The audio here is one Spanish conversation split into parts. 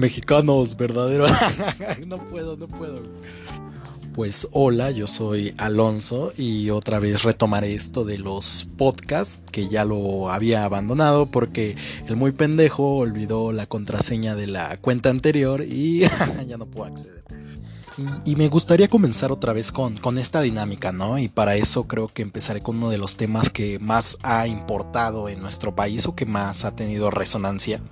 Mexicanos, verdadero. no puedo, no puedo. Pues hola, yo soy Alonso y otra vez retomaré esto de los podcasts que ya lo había abandonado porque el muy pendejo olvidó la contraseña de la cuenta anterior y ya no puedo acceder. Y, me gustaría comenzar otra vez con, con esta dinámica, ¿no? Y para eso creo que empezaré con uno de los temas que más ha importado en nuestro país o que más ha tenido resonancia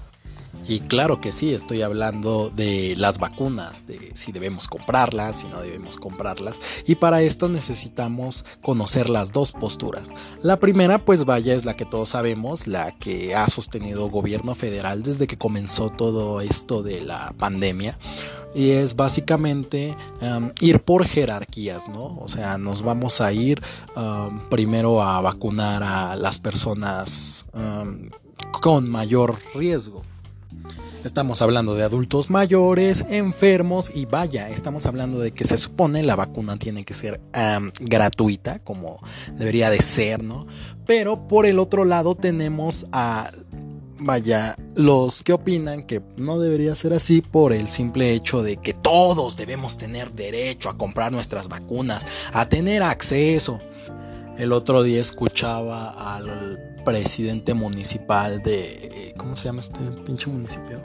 y claro que sí, estoy hablando de las vacunas, de si debemos comprarlas, si no debemos comprarlas. Y para esto necesitamos conocer las dos posturas. La primera, pues vaya, es la que todos sabemos, la que ha sostenido gobierno federal desde que comenzó todo esto de la pandemia. Y es básicamente um, ir por jerarquías, ¿no? O sea, nos vamos a ir um, primero a vacunar a las personas um, con mayor riesgo. Estamos hablando de adultos mayores, enfermos y vaya, estamos hablando de que se supone la vacuna tiene que ser gratuita, como debería de ser, ¿no? Pero por el otro lado tenemos a, vaya, los que opinan que no debería ser así por el simple hecho de que todos debemos tener derecho a comprar nuestras vacunas, a tener acceso. El otro día escuchaba al presidente municipal de... ¿Cómo se llama este pinche municipio?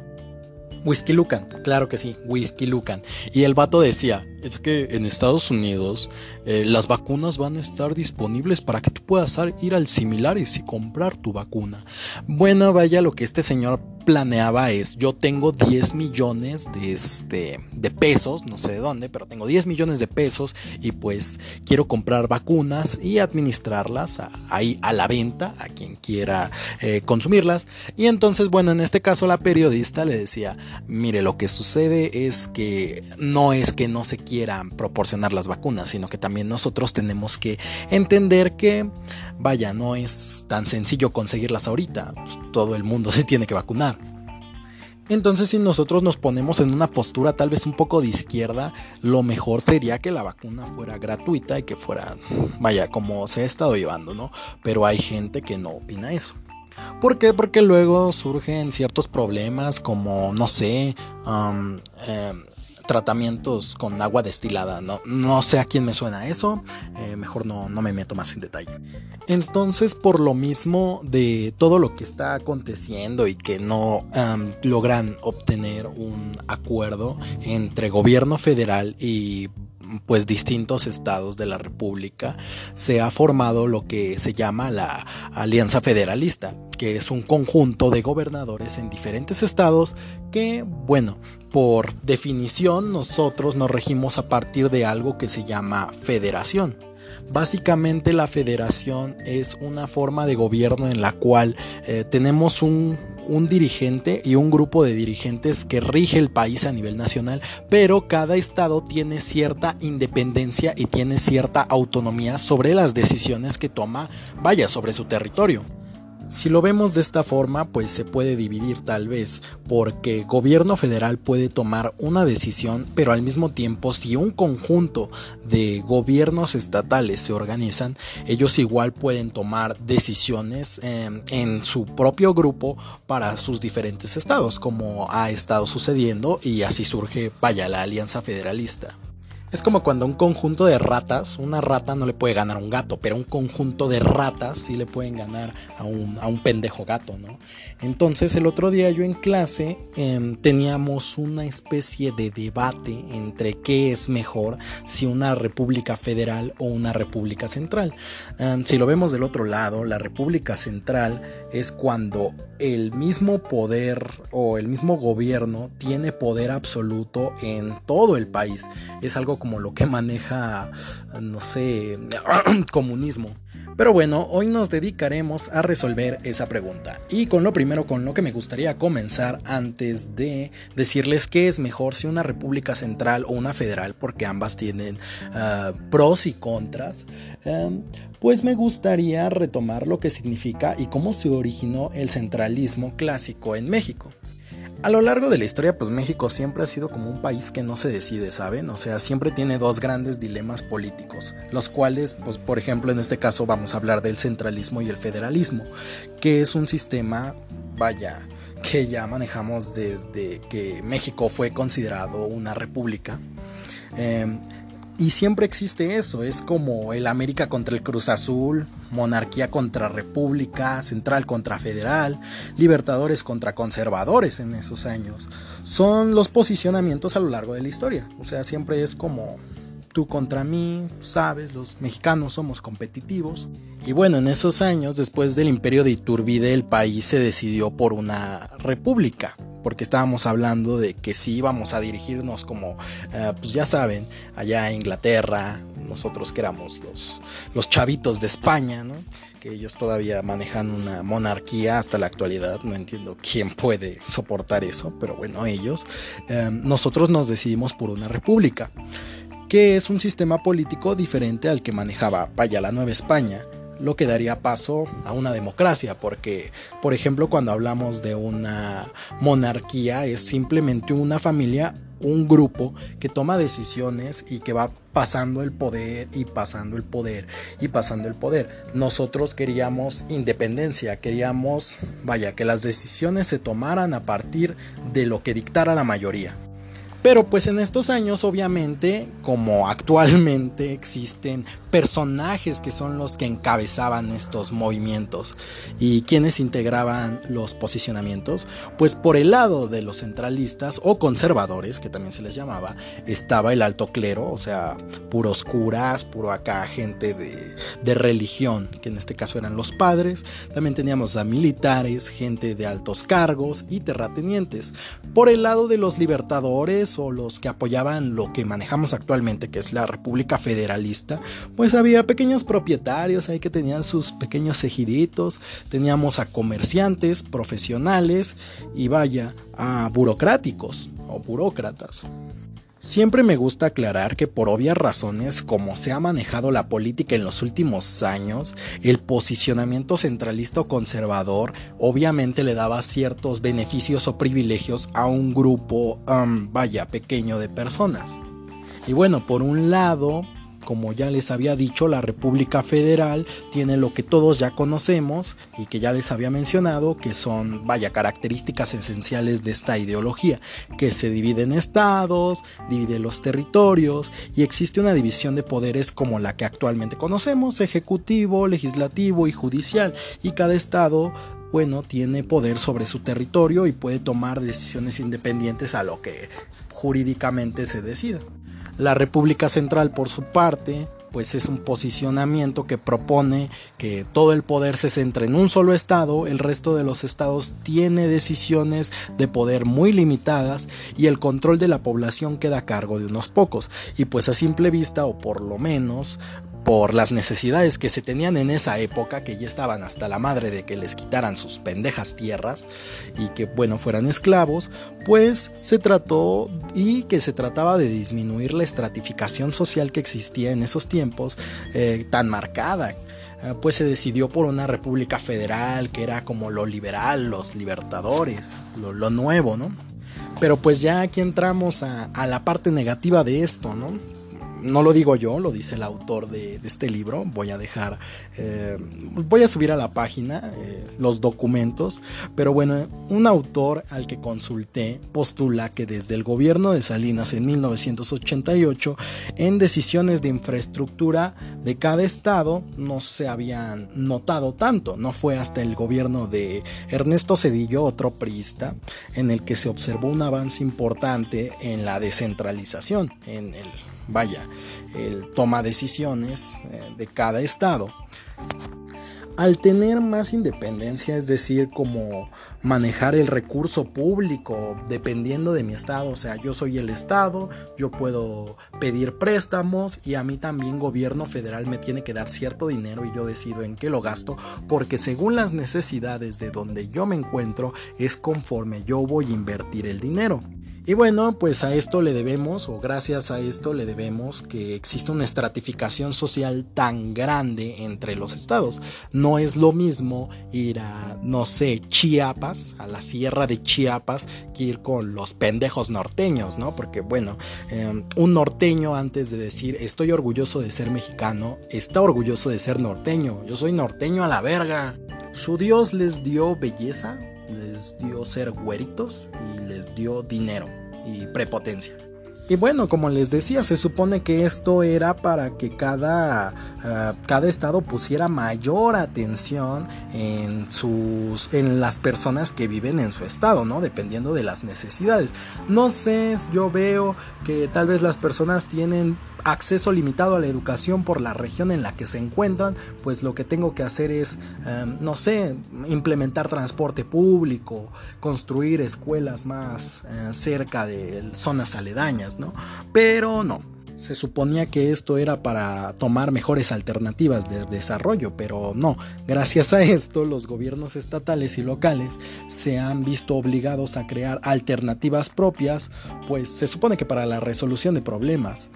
Whisky Lucan, claro que sí, Whisky Lucan. Y el vato decía, es que en Estados Unidos eh, las vacunas van a estar disponibles para que tú puedas ir al similares y comprar tu vacuna. Bueno, vaya, lo que este señor planeaba es, yo tengo 10 millones de, este, de pesos, no sé de dónde, pero tengo 10 millones de pesos y pues quiero comprar vacunas y administrarlas ahí a la venta, a quien quiera eh, consumirlas. Y entonces, bueno, en este caso la periodista le decía, mire, lo que sucede es que no es que no se quiera quieran proporcionar las vacunas, sino que también nosotros tenemos que entender que, vaya, no es tan sencillo conseguirlas ahorita, pues, todo el mundo se tiene que vacunar. Entonces si nosotros nos ponemos en una postura tal vez un poco de izquierda, lo mejor sería que la vacuna fuera gratuita y que fuera, vaya, como se ha estado llevando, ¿no? Pero hay gente que no opina eso. ¿Por qué? Porque luego surgen ciertos problemas como, no sé, em, tratamientos con agua destilada. No, no sé a quién me suena eso, eh, mejor no, no me meto más en detalle. Entonces, por lo mismo de todo lo que está aconteciendo y que no logran obtener un acuerdo entre gobierno federal y pues distintos estados de la República se ha formado lo que se llama la Alianza Federalista, que es un conjunto de gobernadores en diferentes estados que, bueno, por definición nosotros nos regimos a partir de algo que se llama federación. Básicamente la federación es una forma de gobierno en la cual eh, tenemos un un dirigente y un grupo de dirigentes que rige el país a nivel nacional, pero cada estado tiene cierta independencia y tiene cierta autonomía sobre las decisiones que toma, vaya, sobre su territorio. Si lo vemos de esta forma, pues se puede dividir tal vez, porque gobierno federal puede tomar una decisión, pero al mismo tiempo si un conjunto de gobiernos estatales se organizan, ellos igual pueden tomar decisiones em, en su propio grupo para sus diferentes estados, como ha estado sucediendo y así surge, vaya, la Alianza Federalista. Es como cuando un conjunto de ratas, una rata no le puede ganar a un gato, pero un conjunto de ratas sí le pueden ganar a un, a un pendejo gato, ¿no? Entonces el otro día yo en clase em, teníamos una especie de debate entre qué es mejor, si una república federal o una república central. Em, si lo vemos del otro lado, la república central es cuando el mismo poder o el mismo gobierno tiene poder absoluto en todo el país. Es algo como lo que maneja, no sé, comunismo. Pero bueno, hoy nos dedicaremos a resolver esa pregunta. Y con lo primero con lo que me gustaría comenzar antes de decirles qué es mejor si una república central o una federal, porque ambas tienen ah, pros y contras, em, pues me gustaría retomar lo que significa y cómo se originó el centralismo clásico en México. A lo largo de la historia, pues México siempre ha sido como un país que no se decide, ¿saben? O sea, siempre tiene dos grandes dilemas políticos, los cuales, pues por ejemplo, en este caso vamos a hablar del centralismo y el federalismo, que es un sistema, vaya, que ya manejamos desde que México fue considerado una república. Em, y siempre existe eso, es como el América contra el Cruz Azul, monarquía contra república, central contra federal, libertadores contra conservadores en esos años. Son los posicionamientos a lo largo de la historia, o sea, siempre es como tú contra mí, sabes, los mexicanos somos competitivos. Y bueno, en esos años, después del imperio de Iturbide, el país se decidió por una república, porque estábamos hablando de que si íbamos a dirigirnos como, eh, pues ya saben, allá en Inglaterra, nosotros que éramos los, los chavitos de España, ¿no? que ellos todavía manejan una monarquía hasta la actualidad, no entiendo quién puede soportar eso, pero bueno, ellos, eh, nosotros nos decidimos por una república que es un sistema político diferente al que manejaba vaya la Nueva España, lo que daría paso a una democracia, porque, por ejemplo, cuando hablamos de una monarquía, es simplemente una familia, un grupo que toma decisiones y que va pasando el poder y pasando el poder y pasando el poder. Nosotros queríamos independencia, queríamos, vaya, que las decisiones se tomaran a partir de lo que dictara la mayoría. Pero pues en estos años obviamente, como actualmente existen personajes que son los que encabezaban estos movimientos y quienes integraban los posicionamientos, pues por el lado de los centralistas o conservadores, que también se les llamaba, estaba el alto clero, o sea, puros curas, puro acá gente de, de religión, que en este caso eran los padres, también teníamos a militares, gente de altos cargos y terratenientes. Por el lado de los libertadores o los que apoyaban lo que manejamos actualmente, que es la República Federalista, pues había pequeños propietarios ahí que tenían sus pequeños ejiditos, teníamos a comerciantes, profesionales y vaya, a burocráticos o burócratas. Siempre me gusta aclarar que por obvias razones, como se ha manejado la política en los últimos años, el posicionamiento centralista o conservador obviamente le daba ciertos beneficios o privilegios a un grupo, vaya, pequeño de personas. Y bueno, por un lado, como ya les había dicho, la República Federal tiene lo que todos ya conocemos y que ya les había mencionado, que son, vaya, características esenciales de esta ideología, que se divide en estados, divide los territorios y existe una división de poderes como la que actualmente conocemos, ejecutivo, legislativo y judicial, y cada estado bueno, tiene poder sobre su territorio y puede tomar decisiones independientes a lo que jurídicamente se decida. La República Central, por su parte, pues es un posicionamiento que propone que todo el poder se centre en un solo estado, el resto de los estados tiene decisiones de poder muy limitadas y el control de la población queda a cargo de unos pocos. Y pues a simple vista, o por lo menos por las necesidades que se tenían en esa época, que ya estaban hasta la madre de que les quitaran sus pendejas tierras y que, bueno, fueran esclavos, pues se trató y que se trataba de disminuir la estratificación social que existía en esos tiempos eh, tan marcada eh, pues se decidió por una república federal que era como lo liberal, los libertadores, lo, nuevo, ¿no? Pero pues ya aquí entramos a, la parte negativa de esto, ¿no? No lo digo yo, lo dice el autor de, este libro. Voy a dejar, eh, voy a subir a la página eh, los documentos. Pero bueno, un autor al que consulté postula que desde el gobierno de Salinas en 1988, en decisiones de infraestructura de cada estado no se habían notado tanto. No fue hasta el gobierno de Ernesto Cedillo, otro priista, en el que se observó un avance importante en la descentralización, en el vaya, el toma decisiones eh, de cada estado. Al tener más independencia, es decir, como manejar el recurso público dependiendo de mi estado, o sea, yo soy el estado, yo puedo pedir préstamos y a mí también gobierno federal me tiene que dar cierto dinero y yo decido en qué lo gasto, porque según las necesidades de donde yo me encuentro es conforme yo voy a invertir el dinero. Y bueno, pues a esto le debemos, o gracias a esto le debemos que existe una estratificación social tan grande entre los estados. No es lo mismo ir a, no sé, Chiapas, a la sierra de Chiapas, que ir con los pendejos norteños, ¿no? Porque bueno, em, un norteño antes de decir estoy orgulloso de ser mexicano, está orgulloso de ser norteño. Yo soy norteño a la verga. Su Dios les dio belleza, les dio ser güeritos y les dio dinero y prepotencia. Y bueno, como les decía, se supone que esto era para que cada, ah, cada estado pusiera mayor atención en, sus, en las personas que viven en su estado, ¿no? Dependiendo de las necesidades. No sé, yo veo que tal vez las personas tienen acceso limitado a la educación por la región en la que se encuentran, pues lo que tengo que hacer es, em, no sé, implementar transporte público, construir escuelas más eh, cerca de zonas aledañas, ¿no? Pero no, se suponía que esto era para tomar mejores alternativas de desarrollo, pero no. Gracias a esto, los gobiernos estatales y locales se han visto obligados a crear alternativas propias, pues se supone que para la resolución de problemas.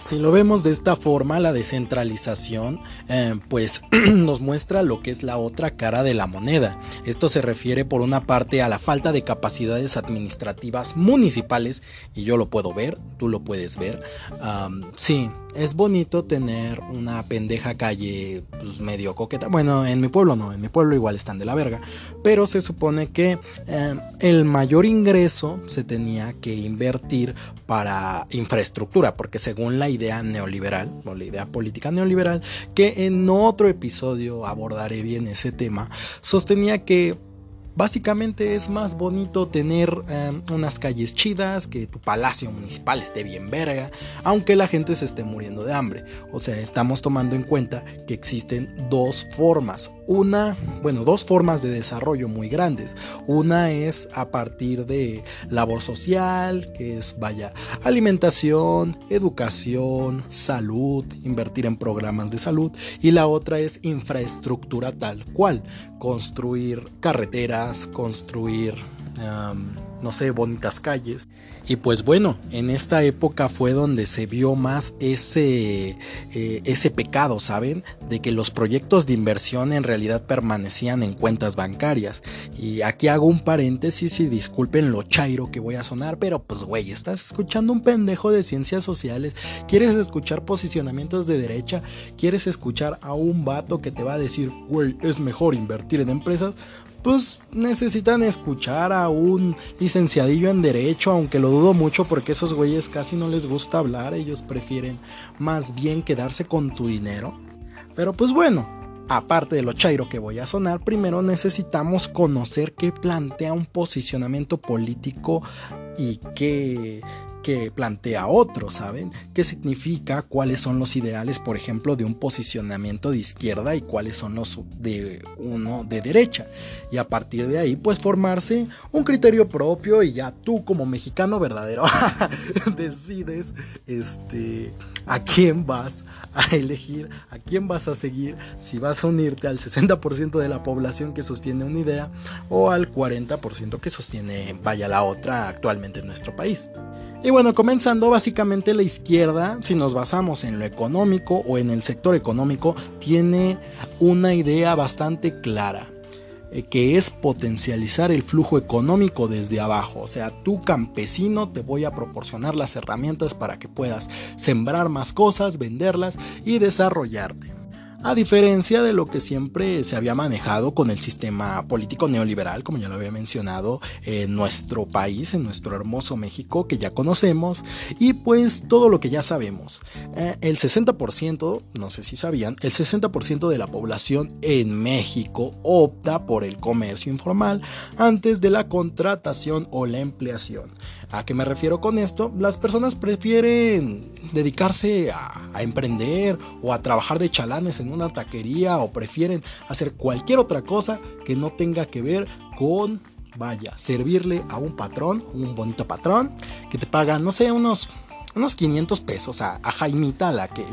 Si lo vemos de esta forma, la descentralización eh, pues nos muestra lo que es la otra cara de la moneda. Esto se refiere por una parte a la falta de capacidades administrativas municipales, y yo lo puedo ver, tú lo puedes ver. sí, es bonito tener una pendeja calle pues, medio coqueta. Bueno, en mi pueblo no, en mi pueblo igual están de la verga. Pero se supone que eh, el mayor ingreso se tenía que invertir para infraestructura, porque según la idea neoliberal, o la idea política neoliberal, que en otro episodio abordaré bien ese tema, sostenía que Básicamente es más bonito tener em, unas calles chidas, que tu palacio municipal esté bien verga, aunque la gente se esté muriendo de hambre. O sea, estamos tomando en cuenta que existen dos formas. Una, bueno, dos formas de desarrollo muy grandes. Una es a partir de labor social, que es, vaya, alimentación, educación, salud, invertir en programas de salud. Y la otra es infraestructura tal cual, construir carreteras, construir no sé, bonitas calles. Y pues bueno, en esta época fue donde se vio más ese, eh, ese pecado, ¿saben? De que los proyectos de inversión en realidad permanecían en cuentas bancarias. Y aquí hago un paréntesis y disculpen lo chairo que voy a sonar, pero pues güey, estás escuchando un pendejo de ciencias sociales, quieres escuchar posicionamientos de derecha, quieres escuchar a un vato que te va a decir, güey, es mejor invertir en empresas pues necesitan escuchar a un licenciadillo en derecho, aunque lo dudo mucho porque esos güeyes casi no les gusta hablar, ellos prefieren más bien quedarse con tu dinero. Pero pues bueno, aparte de lo chairo que voy a sonar, primero necesitamos conocer qué plantea un posicionamiento político y qué, que plantea otro, ¿saben? ¿Qué significa? ¿Cuáles son los ideales, por ejemplo, de un posicionamiento de izquierda y cuáles son los de uno de derecha? Y a partir de ahí, pues formarse un criterio propio y ya tú como mexicano verdadero decides este a quién vas a elegir, a quién vas a seguir, si vas a unirte al 60% de la población que sostiene una idea o al 40% que sostiene vaya la otra actualmente en nuestro país. Bueno, comenzando básicamente la izquierda, si nos basamos en lo económico o en el sector económico, tiene una idea bastante clara eh, que es potencializar el flujo económico desde abajo. O sea, tú campesino te voy a proporcionar las herramientas para que puedas sembrar más cosas, venderlas y desarrollarte a diferencia de lo que siempre se había manejado con el sistema político neoliberal, como ya lo había mencionado, en nuestro país, en nuestro hermoso México, que ya conocemos, y pues todo lo que ya sabemos. Eh, el 60%, no sé si sabían, el 60% de la población en México opta por el comercio informal antes de la contratación o la empleación. ¿A qué me refiero con esto? Las personas prefieren dedicarse a, emprender o a trabajar de chalanes en una taquería o prefieren hacer cualquier otra cosa que no tenga que ver con, vaya, servirle a un patrón, un bonito patrón, que te paga, no sé, unos, unos 500 pesos a, a Jaimita, la que,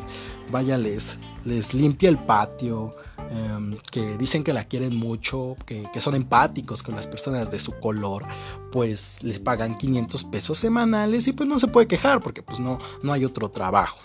vaya, les, les limpia el patio, Em, que dicen que la quieren mucho, que, son empáticos con las personas de su color, pues les pagan 500 pesos semanales y pues no se puede quejar porque pues no, no hay otro trabajo.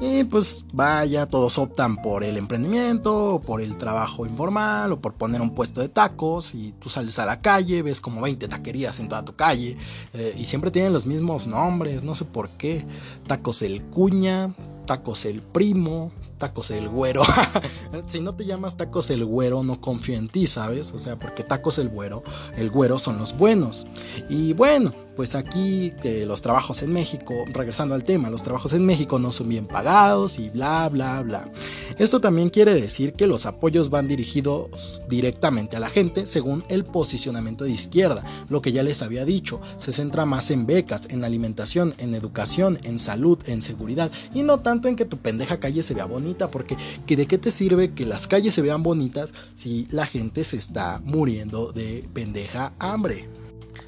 Y pues vaya, todos optan por el emprendimiento, o por el trabajo informal, o por poner un puesto de tacos, y tú sales a la calle, ves como 20 taquerías en toda tu calle, eh, y siempre tienen los mismos nombres, no sé por qué. Tacos El Cuña, tacos el primo, tacos el güero. si no te llamas tacos el güero, no confío en ti, ¿sabes? O sea, porque tacos el güero, el güero son los buenos. Y bueno, pues aquí que los trabajos en México, regresando al tema, los trabajos en México no son bien pagados y bla, bla, bla. Esto también quiere decir que los apoyos van dirigidos directamente a la gente según el posicionamiento de izquierda, lo que ya les había dicho, se centra más en becas, en alimentación, en educación, en salud, en seguridad y no tanto en que tu pendeja calle se vea bonita, porque ¿de qué te sirve que las calles se vean bonitas si la gente se está muriendo de pendeja hambre?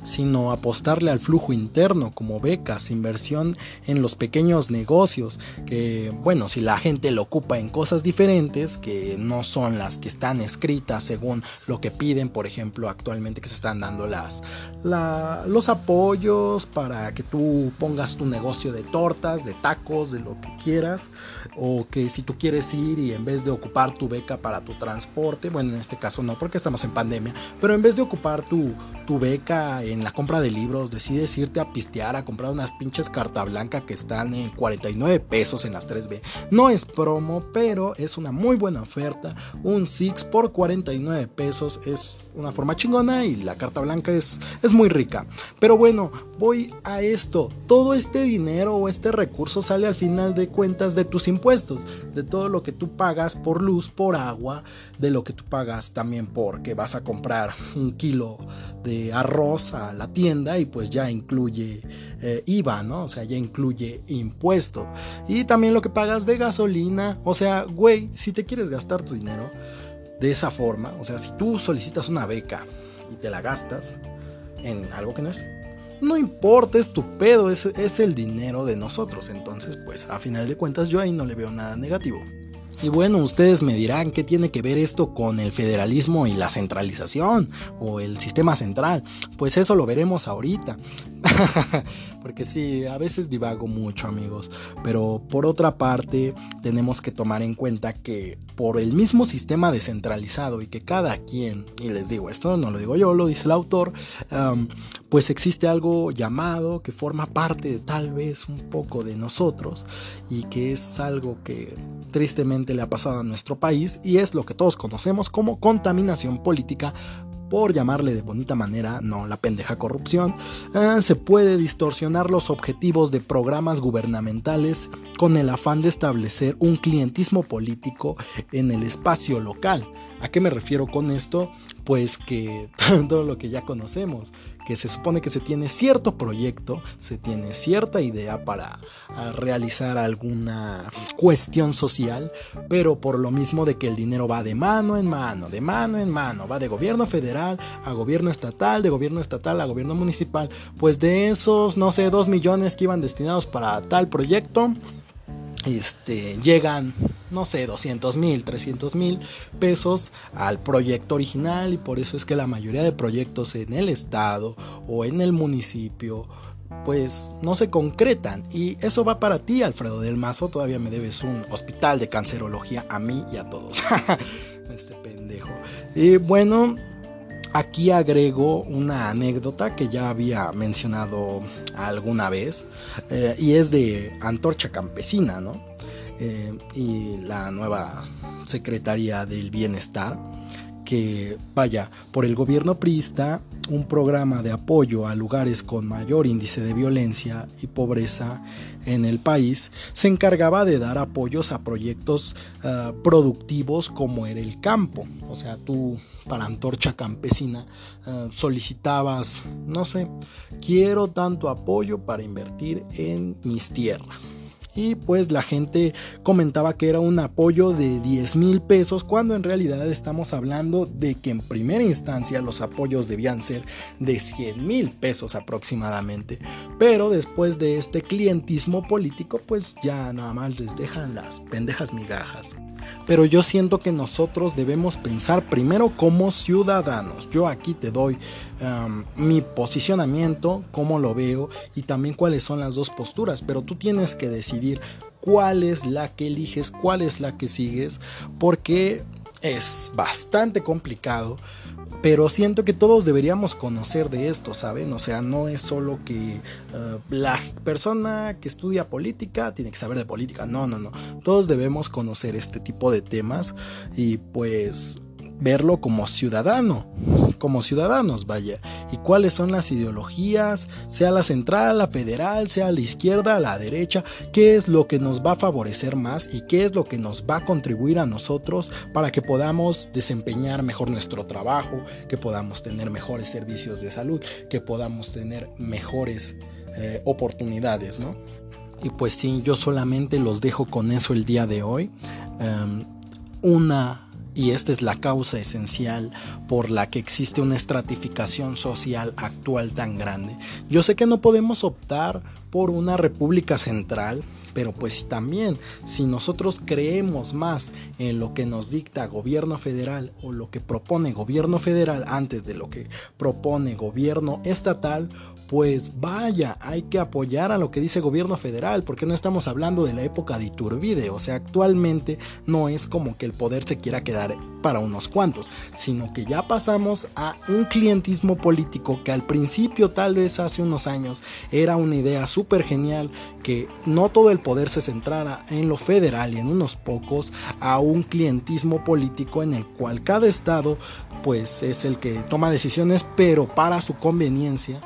Sino apostarle al flujo interno como becas, inversión en los pequeños negocios, que bueno, si la gente lo ocupa en cosas diferentes, que no son las que están escritas según lo que piden, por ejemplo, actualmente que se están dando las, los apoyos para que tú pongas tu negocio de tortas, de tacos, de lo que quieras, o que si tú quieres ir y en vez de ocupar tu beca para tu transporte, bueno, en este caso no, porque estamos en pandemia, pero en vez de ocupar tu, tu beca en la compra de libros, decides irte a pistear, a comprar unas pinches carta blanca que están en 49 pesos en las 3B. No es promo, pero es una muy buena oferta. Un Six por 49 pesos es una forma chingona y la carta blanca es, es muy rica. Pero bueno, voy a esto. Todo este dinero o este recurso sale al final de cuentas de tus impuestos, de todo lo que tú pagas por luz, por agua, de lo que tú pagas también porque vas a comprar un kilo de arroz la tienda y pues ya incluye eh, IVA, ¿no? O sea, ya incluye impuesto. Y también lo que pagas de gasolina. O sea, güey, si te quieres gastar tu dinero de esa forma, o sea, si tú solicitas una beca y te la gastas en algo que no es, no importa, es tu pedo, es, es el dinero de nosotros. Entonces, pues a final de cuentas yo ahí no le veo nada negativo. Y bueno, ustedes me dirán qué tiene que ver esto con el federalismo y la centralización o el sistema central. Pues eso lo veremos ahorita. Porque sí, a veces divago mucho amigos. Pero por otra parte, tenemos que tomar en cuenta que por el mismo sistema descentralizado y que cada quien, y les digo esto, no lo digo yo, lo dice el autor, pues existe algo llamado que forma parte de tal vez un poco de nosotros y que es algo que tristemente le ha pasado a nuestro país y es lo que todos conocemos como contaminación política por llamarle de bonita manera, no la pendeja corrupción, eh, se puede distorsionar los objetivos de programas gubernamentales con el afán de establecer un clientismo político en el espacio local. ¿A qué me refiero con esto? Pues que todo lo que ya conocemos, que se supone que se tiene cierto proyecto, se tiene cierta idea para ah, realizar alguna cuestión social, pero por lo mismo de que el dinero va de mano en mano, de mano en mano, va de gobierno federal a gobierno estatal, de gobierno estatal a gobierno municipal, pues de esos, no sé, dos millones que iban destinados para tal proyecto, este, llegan, no sé, 200 mil, 300 mil pesos al proyecto original y por eso es que la mayoría de proyectos en el estado o en el municipio pues no se concretan y eso va para ti Alfredo del Mazo, todavía me debes un hospital de cancerología a mí y a todos. este pendejo. Y bueno, Aquí agrego una anécdota que ya había mencionado alguna vez eh, y es de Antorcha Campesina, ¿no? Eh, y la nueva Secretaría del Bienestar que vaya por el gobierno priista un programa de apoyo a lugares con mayor índice de violencia y pobreza en el país se encargaba de dar apoyos a proyectos ah, productivos como era el campo. O sea, tú para Antorcha Campesina ah, solicitabas, no sé, quiero tanto apoyo para invertir en mis tierras y pues la gente comentaba que era un apoyo de 10 mil pesos cuando en realidad estamos hablando de que en primera instancia los apoyos debían ser de 100 mil pesos aproximadamente. Pero después de este clientismo político pues ya nada más les dejan las pendejas migajas pero yo siento que nosotros debemos pensar primero como ciudadanos. Yo aquí te doy mi posicionamiento, cómo lo veo y también cuáles son las dos posturas, pero tú tienes que decidir cuál es la que eliges, cuál es la que sigues, porque es bastante complicado, pero siento que todos deberíamos conocer de esto, ¿saben? O sea, no es solo que eh, la persona que estudia política tiene que saber de política, no, no, no. Todos debemos conocer este tipo de temas y pues verlo como ciudadano, como ciudadanos, vaya, y cuáles son las ideologías, sea la central, la federal, sea la izquierda, la derecha, qué es lo que nos va a favorecer más y qué es lo que nos va a contribuir a nosotros para que podamos desempeñar mejor nuestro trabajo, que podamos tener mejores servicios de salud, que podamos tener mejores eh, oportunidades, ¿no? Y pues sí, yo solamente los dejo con eso el día de hoy. Em, una y esta es la causa esencial por la que existe una estratificación social actual tan grande. Yo sé que no podemos optar por una república central, pero pues también si nosotros creemos más en lo que nos dicta gobierno federal o lo que propone gobierno federal antes de lo que propone gobierno estatal, pues vaya, hay que apoyar a lo que dice gobierno federal, porque no estamos hablando de la época de Iturbide, o sea, actualmente no es como que el poder se quiera quedar para unos cuantos, sino que ya pasamos a un clientismo político que al principio, tal vez hace unos años, era una idea súper genial, que no todo el poder se centrara en lo federal y en unos pocos, a un clientismo político en el cual cada estado pues es el que toma decisiones, pero para su conveniencia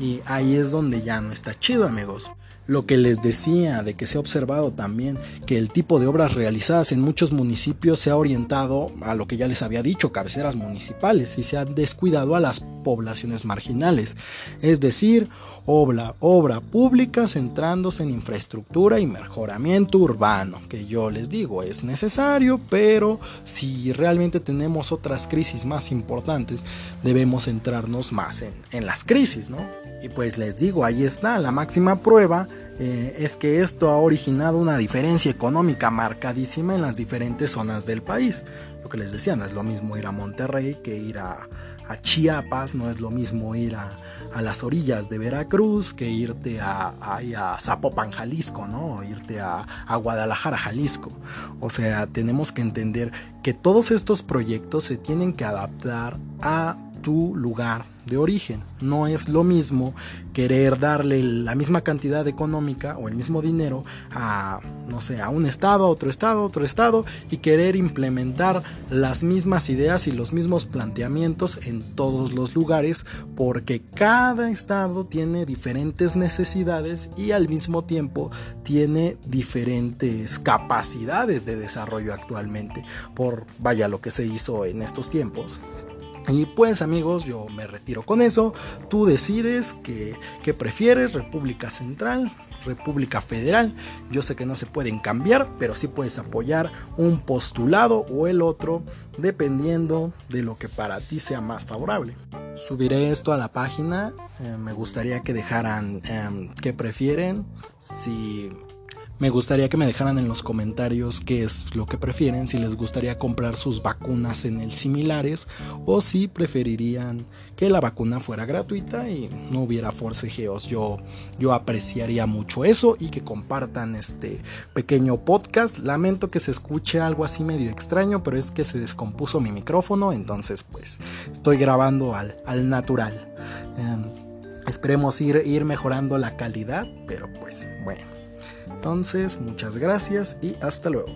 y ahí es donde ya no está chido, amigos. Lo que les decía de que se ha observado también que el tipo de obras realizadas en muchos municipios se ha orientado a lo que ya les había dicho, cabeceras municipales, y se ha descuidado a las poblaciones marginales. Es decir, obra, obra pública centrándose en infraestructura y mejoramiento urbano, que yo les digo es necesario, pero si realmente tenemos otras crisis más importantes, debemos centrarnos más en, en las crisis, ¿no? Y pues les digo, ahí está, la máxima prueba eh, es que esto ha originado una diferencia económica marcadísima en las diferentes zonas del país. Lo que les decía, no es lo mismo ir a Monterrey que ir a, Chiapas, no es lo mismo ir a, las orillas de Veracruz que irte a, a, Zapopan, Jalisco, ¿no? Irte a, a, Guadalajara, Jalisco. O sea, tenemos que entender que todos estos proyectos se tienen que adaptar a tu lugar de origen. No es lo mismo querer darle la misma cantidad económica o el mismo dinero a, no sé, a un estado, a otro estado, a otro estado y querer implementar las mismas ideas y los mismos planteamientos en todos los lugares porque cada estado tiene diferentes necesidades y al mismo tiempo tiene diferentes capacidades de desarrollo actualmente por vaya lo que se hizo en estos tiempos y pues amigos, yo me retiro con eso. Tú decides que, prefieres, República Central, República Federal. Yo sé que no se pueden cambiar, pero sí puedes apoyar un postulado o el otro, dependiendo de lo que para ti sea más favorable. Subiré esto a la página. Eh, me gustaría que dejaran eh, qué prefieren. Si me gustaría que me dejaran en los comentarios qué es lo que prefieren, si les gustaría comprar sus vacunas en el similares o si preferirían que la vacuna fuera gratuita y no hubiera forcejeos. Yo, yo apreciaría mucho eso y que compartan este pequeño podcast. Lamento que se escuche algo así medio extraño, pero es que se descompuso mi micrófono, entonces pues estoy grabando al, al natural. Em, esperemos ir, ir mejorando la calidad, pero pues bueno. Entonces, muchas gracias y hasta luego.